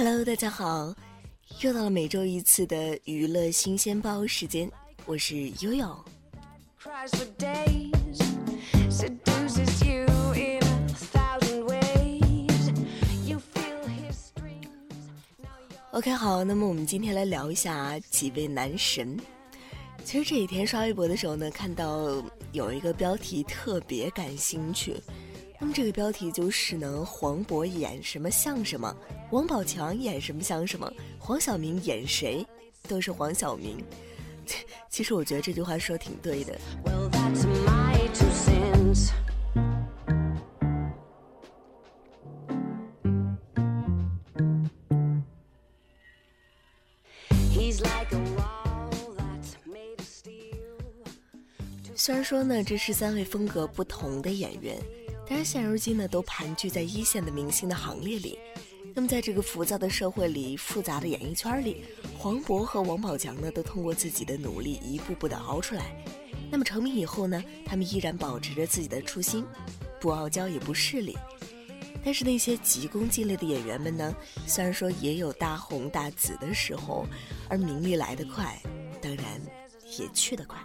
Hello，大家好，又到了每周一次的娱乐新鲜包时间，我是悠悠。OK，好，那么我们今天来聊一下几位男神。其实这几天刷微博的时候呢，看到有一个标题特别感兴趣。那么这个标题就是呢，黄渤演什么像什么，王宝强演什么像什么，黄晓明演谁都是黄晓明。其实我觉得这句话说挺对的。虽然说呢，这是三位风格不同的演员，但是现如今呢，都盘踞在一线的明星的行列里。那么，在这个浮躁的社会里，复杂的演艺圈里，黄渤和王宝强呢，都通过自己的努力，一步步的熬出来。那么成名以后呢，他们依然保持着自己的初心，不傲娇也不势利。但是那些急功近利的演员们呢，虽然说也有大红大紫的时候，而名利来得快，当然也去得快。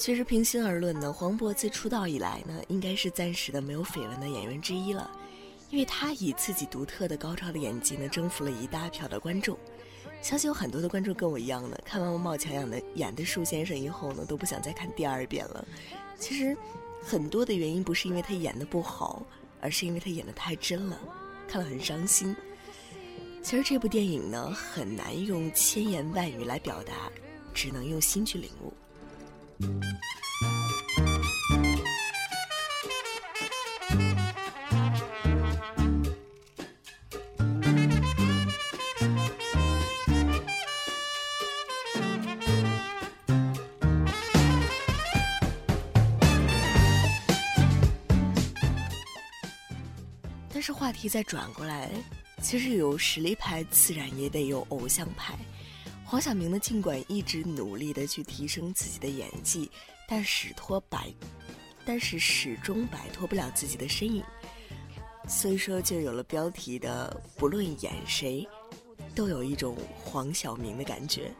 其实平心而论呢，黄渤自出道以来呢，应该是暂时的没有绯闻的演员之一了，因为他以自己独特的高超的演技呢，征服了一大票的观众。相信有很多的观众跟我一样呢，看完王宝强演的演的树先生以后呢，都不想再看第二遍了。其实，很多的原因不是因为他演的不好，而是因为他演的太真了，看了很伤心。其实这部电影呢，很难用千言万语来表达，只能用心去领悟。但是话题再转过来，其实有实力派，自然也得有偶像派。黄晓明呢，尽管一直努力的去提升自己的演技，但始脱摆，但是始终摆脱不了自己的身影，所以说就有了标题的“不论演谁，都有一种黄晓明的感觉”。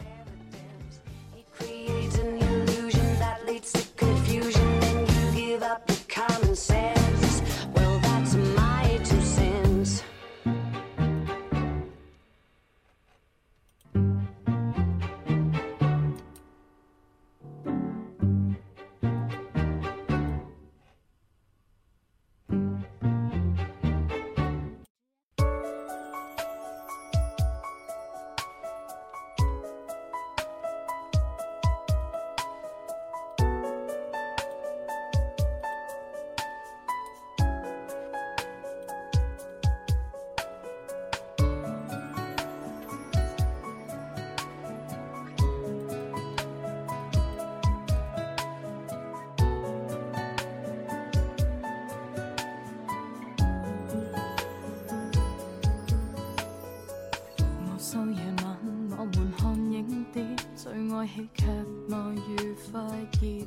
快结局，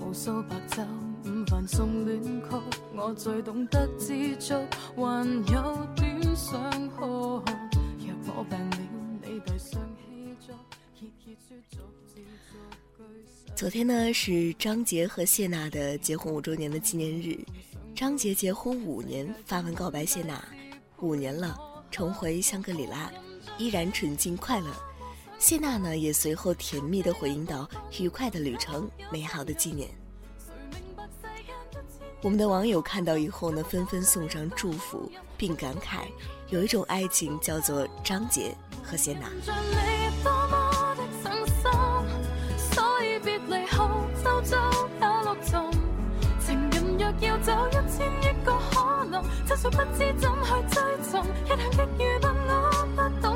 无数白昼午饭送恋曲，我最懂得知足，还有短想哭。若我病了，你代上气作。昨天呢是张杰和谢娜的结婚五周年的纪念日，张杰结婚五年发文告白谢娜，五年了，重回香格里拉，依然纯净快乐。谢娜呢也随后甜蜜的回应道：“愉快的旅程，美好的纪念。”我们的网友看到以后呢，纷纷送上祝福，并感慨，有一种爱情叫做张杰和谢娜。要走一千亿个可能，真想不知怎去追寻，一向极愚笨，我不懂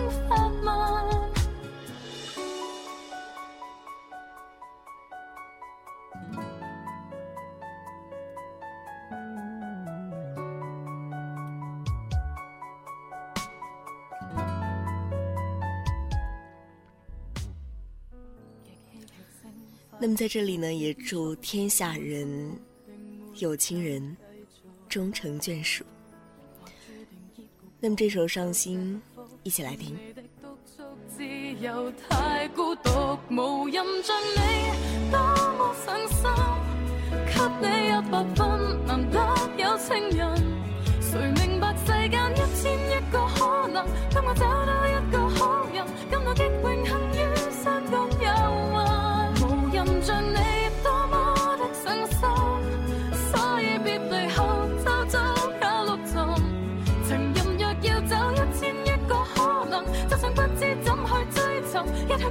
那么在这里呢，也祝天下人。有情人终成眷属。那么这首《伤心》，一起来听。又太孤独，无人像你多么上心，给你一百分，难得有情人。谁明白世间一千亿个可能，当我找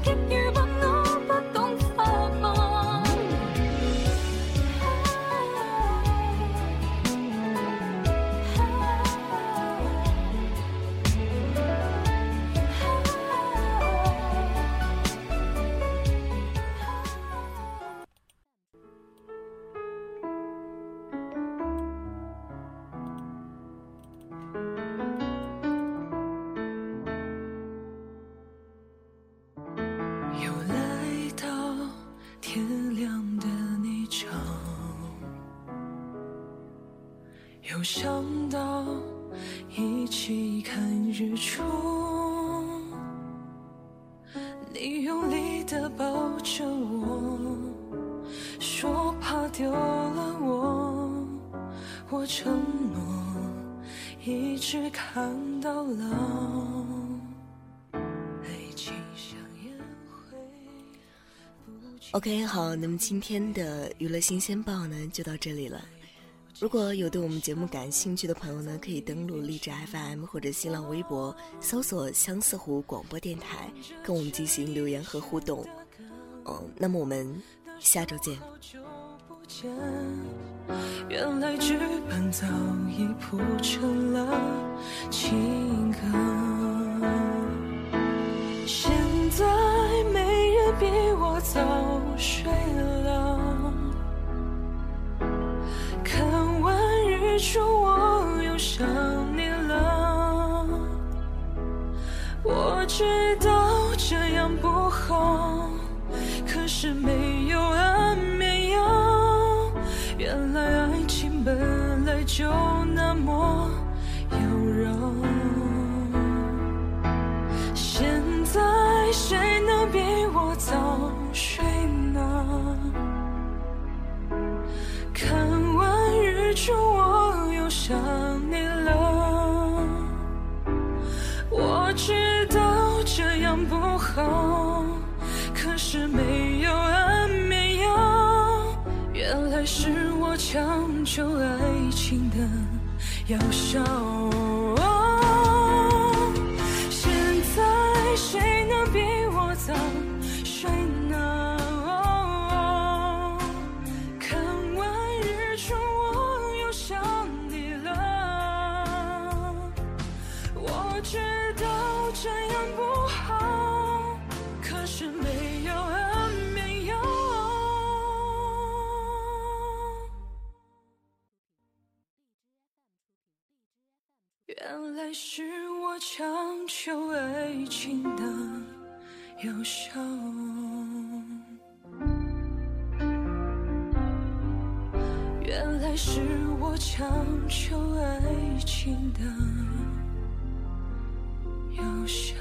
一向极想到一起看日出，你用力的抱着我，说怕丢了我，我承诺一直看到老。OK，好，那么今天的娱乐新鲜报呢，就到这里了。如果有对我们节目感兴趣的朋友呢，可以登录荔枝 FM 或者新浪微博，搜索“相思湖广播电台”，跟我们进行留言和互动。嗯，那么我们下周见。原来剧本早已铺成了情歌，现在没人比我早睡了。知道这样不好，可是没有安眠药。原来爱情本来就那么妖娆，现在谁能比我早睡呢？是没有安眠药，原来是我强求爱情的药效。原来是我强求爱情的有效，原来是我强求爱情的有效。